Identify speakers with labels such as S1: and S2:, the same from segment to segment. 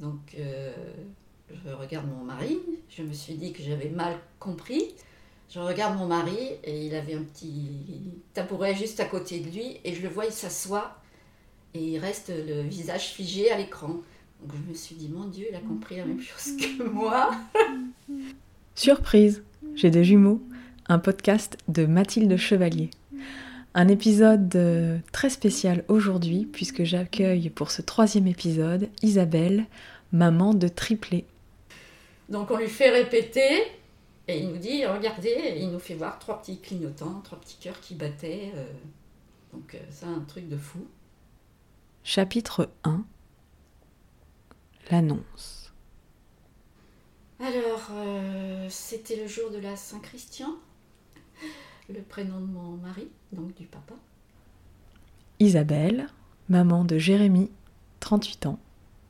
S1: Donc, euh, je regarde mon mari. Je me suis dit que j'avais mal compris. Je regarde mon mari et il avait un petit tabouret juste à côté de lui et je le vois, il s'assoit et il reste le visage figé à l'écran. Donc je me suis dit, mon Dieu, il a compris la même chose que moi.
S2: Surprise, j'ai des jumeaux, un podcast de Mathilde Chevalier. Un épisode euh, très spécial aujourd'hui puisque j'accueille pour ce troisième épisode Isabelle, maman de triplé.
S1: Donc on lui fait répéter et il nous dit, regardez, il nous fait voir trois petits clignotants, trois petits cœurs qui battaient. euh. donc euh, c'est un truc de fou.
S2: Chapitre 1 L'annonce.
S1: Alors, euh, c'était le jour de la Saint-Christian, le prénom de mon mari, donc du papa.
S2: Isabelle, maman de Jérémy, 38 ans,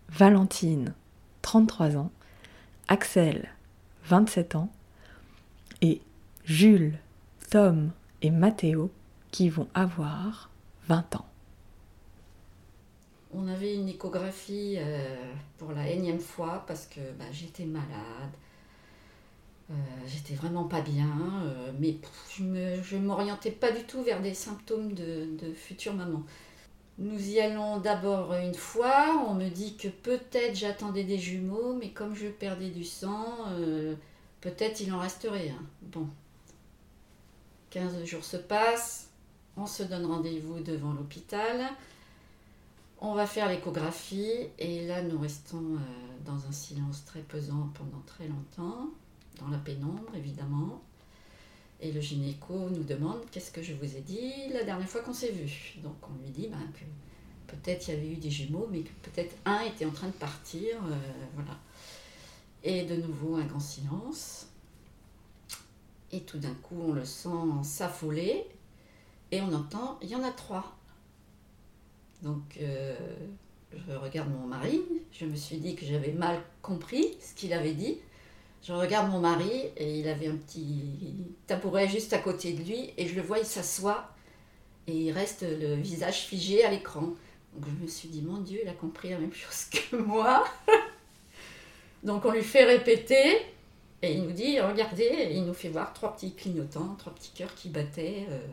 S2: Valentine, 33 ans, Axel, 27 ans, et Jules, Tom et Mathéo qui vont avoir 20 ans.
S1: On avait une échographie euh, pour la énième fois parce que bah, j'étais malade. Euh, j'étais vraiment pas bien, euh, mais je je m'orientais pas du tout vers des symptômes de, future maman. Nous y allons d'abord une fois, on me dit que peut-être j'attendais des jumeaux, mais comme je perdais du sang, euh, peut-être il en resterait un. Bon. 15 jours se passent, on se donne rendez-vous devant l'hôpital. On va faire l'échographie et là nous restons dans un silence très pesant pendant très longtemps, dans la pénombre évidemment. Et le gynéco nous demande qu'est-ce que je vous ai dit la dernière fois qu'on s'est vu? Donc on lui dit ben, que peut-être il y avait eu des jumeaux, mais que peut-être un était en train de partir. euh, voilà. Et de nouveau un grand silence. Et tout d'un coup on le sent s'affoler et on entend il y en a trois. Donc, euh, je regarde mon mari. Je me suis dit que j'avais mal compris ce qu'il avait dit. Je regarde mon mari et il avait un petit tabouret juste à côté de lui et je le vois, il s'assoit et il reste le visage figé à l'écran. Donc, je me suis dit, mon Dieu, il a compris la même chose que moi. Donc, on lui fait répéter et il nous dit, regardez, il nous fait voir trois petits clignotants, trois petits cœurs qui battaient. euh.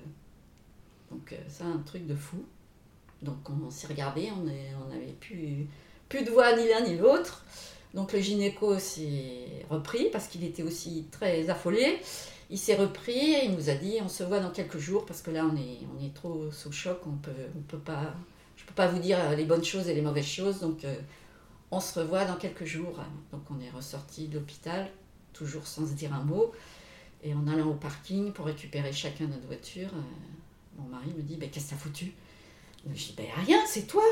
S1: Donc, euh, c'est un truc de fou. Donc on s'est regardé, on n'avait plus, plus de voix ni l'un ni l'autre. Donc le gynéco s'est repris parce qu'il était aussi très affolé. Il s'est repris et il nous a dit on se voit dans quelques jours parce que là on est, on est trop sous choc, on peut, on peut pas, je peux pas vous dire les bonnes choses et les mauvaises choses. Donc euh, on se revoit dans quelques jours. Donc on est ressorti de l'hôpital, toujours sans se dire un mot. Et en allant au parking pour récupérer chacun notre voiture, euh, mon mari me dit Ben, qu'est-ce que t'as foutu? Je dis, ben rien, c'est toi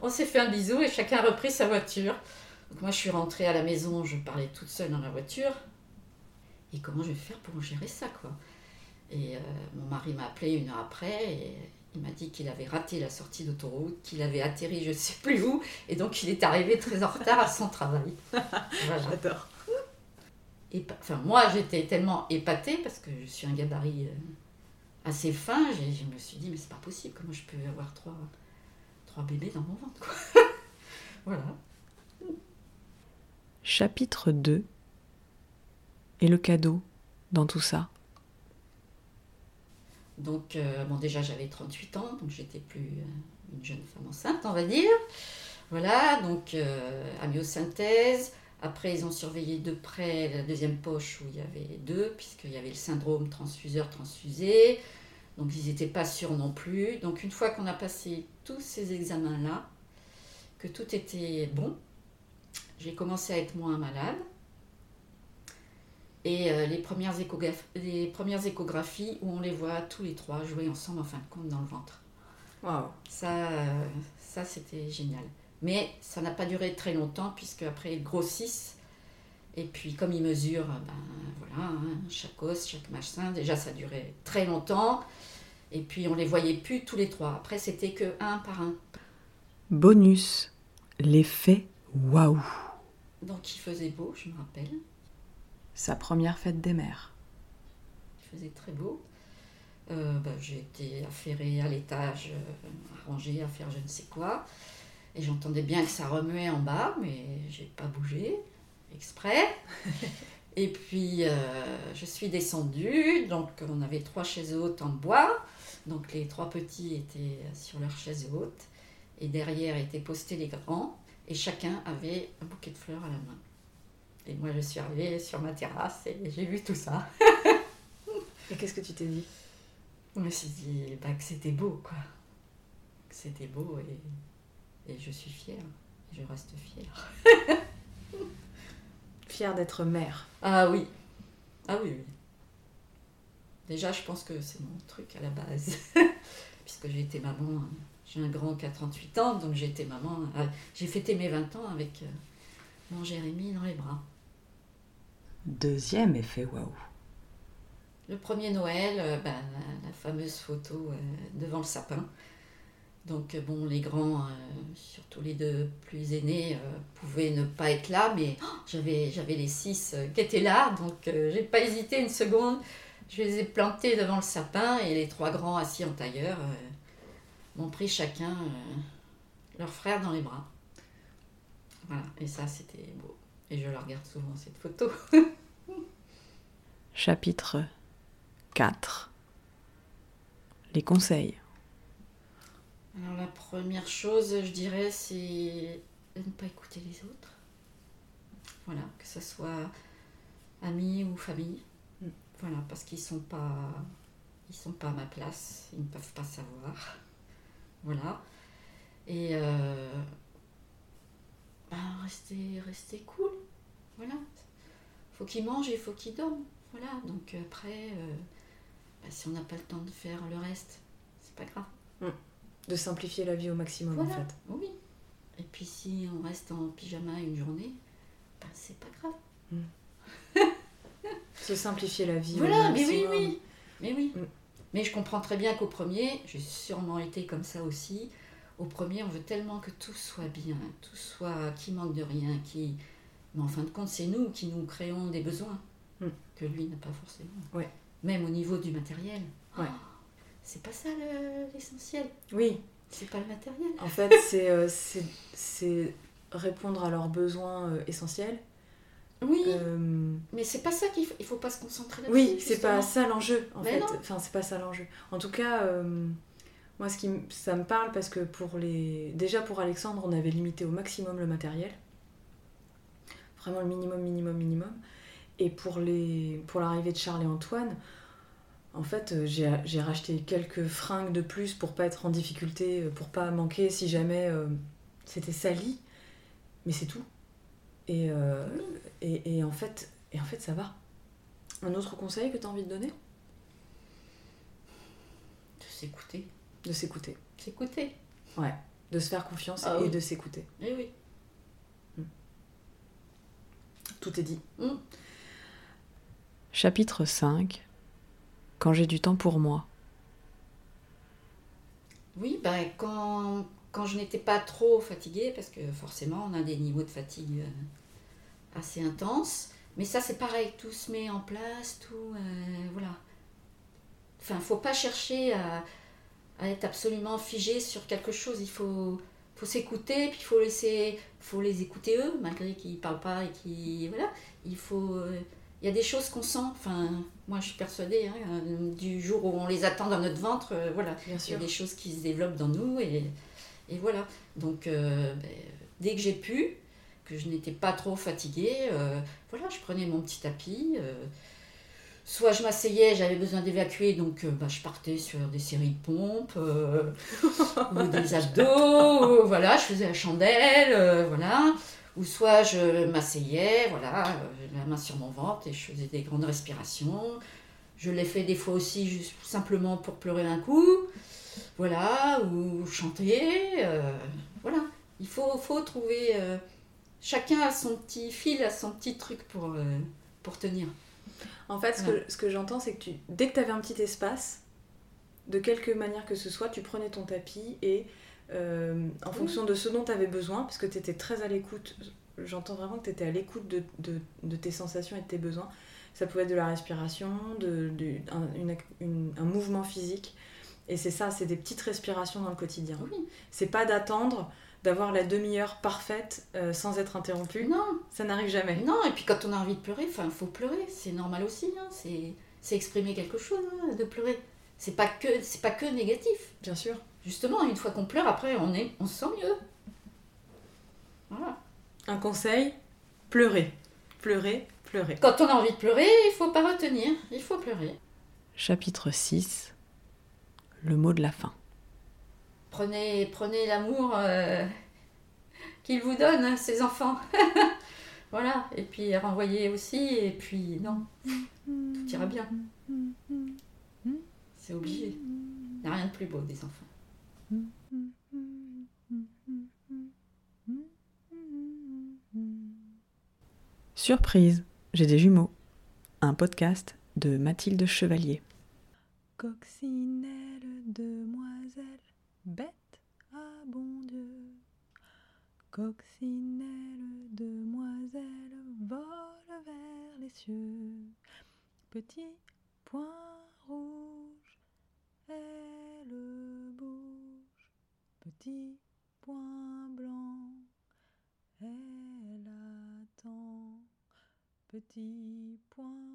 S1: On s'est fait un bisou et chacun a repris sa voiture. Donc moi je suis rentrée à la maison, je parlais toute seule dans la voiture. Et comment je vais faire pour gérer ça quoi? Et euh, mon mari m'a appelé une heure après et il m'a dit qu'il avait raté la sortie d'autoroute, qu'il avait atterri je sais plus où, et donc il est arrivé très en retard à son travail. Voilà.
S2: J'adore.
S1: Épa- Enfin, moi, j'étais tellement épatée parce que je suis un gabarit euh, assez fin. Je me suis dit, mais c'est pas possible. Comment je peux avoir trois, bébés dans mon ventre, quoi. voilà.
S2: Chapitre 2 Et le cadeau dans tout ça
S1: Donc, euh, bon, déjà, j'avais 38 ans, donc j'étais plus euh, une jeune femme enceinte, on va dire. Voilà, donc euh, amyosynthèse. Après, ils ont surveillé de près la deuxième poche où il y avait deux, puisqu'il y avait le syndrome transfuseur-transfusé. Donc, ils n'étaient pas sûrs non plus. Donc, une fois qu'on a passé tous ces examens-là, que tout était bon, j'ai commencé à être moins malade. Et euh, les, premières échograph- les premières échographies où on les voit tous les trois jouer ensemble en fin de compte dans le ventre.
S3: Waouh.
S1: Ça, euh, ça c'était génial. Mais ça n'a pas duré très longtemps puisque après ils grossissent. Et puis comme ils mesurent, ben voilà, hein, chaque os, chaque machin, déjà ça durait très longtemps. Et puis on les voyait plus tous les trois. Après c'était que un par un.
S2: Bonus L'effet waouh
S1: Donc il faisait beau, je me rappelle.
S2: Sa première fête des mères.
S1: Il faisait très beau. Euh, ben, j'ai été affairée à l'étage, euh, à ranger, à faire je ne sais quoi. Et j'entendais bien que ça remuait en bas, mais j'ai pas bougé exprès. Et puis euh, je suis descendue, donc on avait trois chaises hautes en bois, donc les trois petits étaient sur leurs chaises hautes, et derrière étaient postés les grands, et chacun avait un bouquet de fleurs à la main. Et moi je suis arrivée sur ma terrasse et j'ai vu tout ça.
S2: et qu'est-ce que tu t'es dit?
S1: Je me suis dit bah, que c'était beau, quoi. Que c'était beau et, et je suis fière, je reste fière.
S2: fière d'être mère.
S1: Ah oui. Ah oui, oui. Déjà, je pense que c'est mon truc à la base. Puisque j'ai été maman, j'ai un grand qui a 38 ans, donc j'ai été maman. Euh, j'ai fêté mes 20 ans avec euh, mon Jérémy dans les bras.
S3: Deuxième effet waouh.
S1: Le premier Noël, euh, ben, la, fameuse photo devant le sapin. Donc bon, les grands, surtout les deux plus aînés, pouvaient ne pas être là, mais oh, j'avais, j'avais les six qui étaient là, donc j'ai pas hésité une seconde. Je les ai plantés devant le sapin et les trois grands assis en tailleur m'ont pris chacun leur frère dans les bras. Voilà, et ça c'était beau. Et je la regarde souvent cette photo.
S2: Chapitre 4 Les conseils.
S1: Alors la première chose, je dirais, c'est de ne pas écouter les autres. Voilà, que ce soit amis ou famille. Voilà, parce qu'ils sont pas ils sont pas à ma place, ils ne peuvent pas savoir. Voilà. Et euh, ben, rester, rester cool. Voilà. Faut qu'ils mangent et faut qu'ils dorment. Voilà. Donc après, euh, ben, si on n'a pas le temps de faire le reste, c'est pas grave.
S2: Mm de simplifier la vie au maximum en fait.
S1: Oui. Et puis si on reste en pyjama une journée, ben, c'est pas grave.
S2: Hmm. Se simplifier la vie.
S1: Voilà, mais oui, oui. Mais oui. Hmm. Mais je comprends très bien qu'au premier, j'ai sûrement été comme ça aussi. Au premier, on veut tellement que tout soit bien, tout soit qui manque de rien, qui. Mais en fin de compte, c'est nous qui nous créons des besoins hmm. que lui n'a pas forcément.
S2: Ouais.
S1: Même au niveau du matériel.
S2: Ouais.
S1: Oh, c'est pas ça l'essentiel.
S2: oui.
S1: C'est pas le matériel.
S2: En fait, euh, c'est répondre à leurs besoins euh, essentiels.
S1: Oui. Euh, mais c'est pas ça qu'il faut, il faut pas se concentrer là-dessus.
S2: Oui, c'est pas ça l'enjeu en fait. Enfin, c'est pas ça l'enjeu. En tout cas, moi, ce qui, ça me parle parce que pour les, déjà pour Alexandre, on avait limité au maximum le matériel, vraiment le minimum, minimum, minimum. Et pour les, pour l'arrivée de Charles et Antoine, en fait, euh, j'ai racheté quelques fringues de plus pour pas être en difficulté, euh, pour pas manquer si jamais euh, c'était sali. Mais c'est tout. Et, et, en fait, et en fait, ça va. Un autre conseil que tu as envie de donner?
S1: De s'écouter.
S2: De s'écouter.
S1: S'écouter.
S2: Ouais. De se faire confiance ah et de s'écouter.
S1: Eh oui.
S2: Hmm. Tout est dit.
S1: Hmm.
S2: Chapitre 5 quand j'ai du temps pour moi
S1: Oui, ben, quand, quand je n'étais pas trop fatiguée, parce que forcément on a des niveaux de fatigue euh, assez intenses, mais ça c'est pareil, tout se met en place, tout... Euh, voilà. Enfin, faut pas chercher à, à, être absolument figé sur quelque chose, il faut, faut s'écouter, puis il faut, laisser, faut les écouter eux, malgré qu'ils ne parlent pas et qui Voilà, il faut... Euh, il y a des choses qu'on sent, enfin, moi je suis persuadée, hein, euh, du jour où on les attend dans notre ventre, euh, voilà, il y a des choses qui se développent dans nous, et, et voilà. Donc, euh, ben, dès que j'ai pu, que je n'étais pas trop fatiguée, voilà, je prenais mon petit tapis. soit je m'asseyais, j'avais besoin d'évacuer, donc bah, je partais sur des séries de pompes, ou des abdos, voilà, je faisais la chandelle, voilà ou soit je m'asseyais, voilà, euh, la main sur mon ventre et je faisais des grandes respirations. Je l'ai fait des fois aussi juste simplement pour pleurer un coup, voilà, ou chanter, euh, voilà. Il faut, faut trouver, euh, chacun a son petit fil, a son petit truc pour, pour tenir.
S2: En fait, ce que, ce que j'entends, c'est que tu, dès que tu avais un petit espace, de quelque manière que ce soit, tu prenais ton tapis et euh, en fonction de ce dont tu avais besoin, parce que tu étais très à l'écoute. J'entends vraiment que tu étais à l'écoute de, de, de, tes sensations et de tes besoins. Ça pouvait être de la respiration, de, un, un, mouvement physique. Et c'est ça, c'est des petites respirations dans le quotidien.
S1: Oui.
S2: C'est pas d'attendre d'avoir la demi-heure parfaite euh, sans être interrompu.
S1: Non,
S2: Ça n'arrive jamais.
S1: non, et puis quand on a envie de pleurer, il faut pleurer, c'est normal aussi, hein, c'est c'est exprimer quelque chose hein, de pleurer. C'est pas que c'est pas que négatif.
S2: Bien sûr.
S1: Justement, une fois qu'on pleure, après on est on se sent mieux. Voilà.
S2: Un conseil, pleurer. Pleurer, pleurer.
S1: Quand on a envie de pleurer, il faut pas retenir, il faut pleurer.
S2: Chapitre 6 Le mot de la fin.
S1: Prenez, prenez l'amour euh, qu'ils vous donnent, hein, ces enfants. voilà, et puis renvoyez aussi, et puis non, tout ira bien. C'est obligé. Il n'y a rien de plus beau des enfants.
S2: Surprise, j'ai des jumeaux. Un podcast de Mathilde Chevalier.
S3: Coccinelle, demoiselle, bête à bon Dieu. Coccinelle, demoiselle, vole vers les cieux. Petit point rouge, elle bouge. Petit point blanc, elle attend. Petit point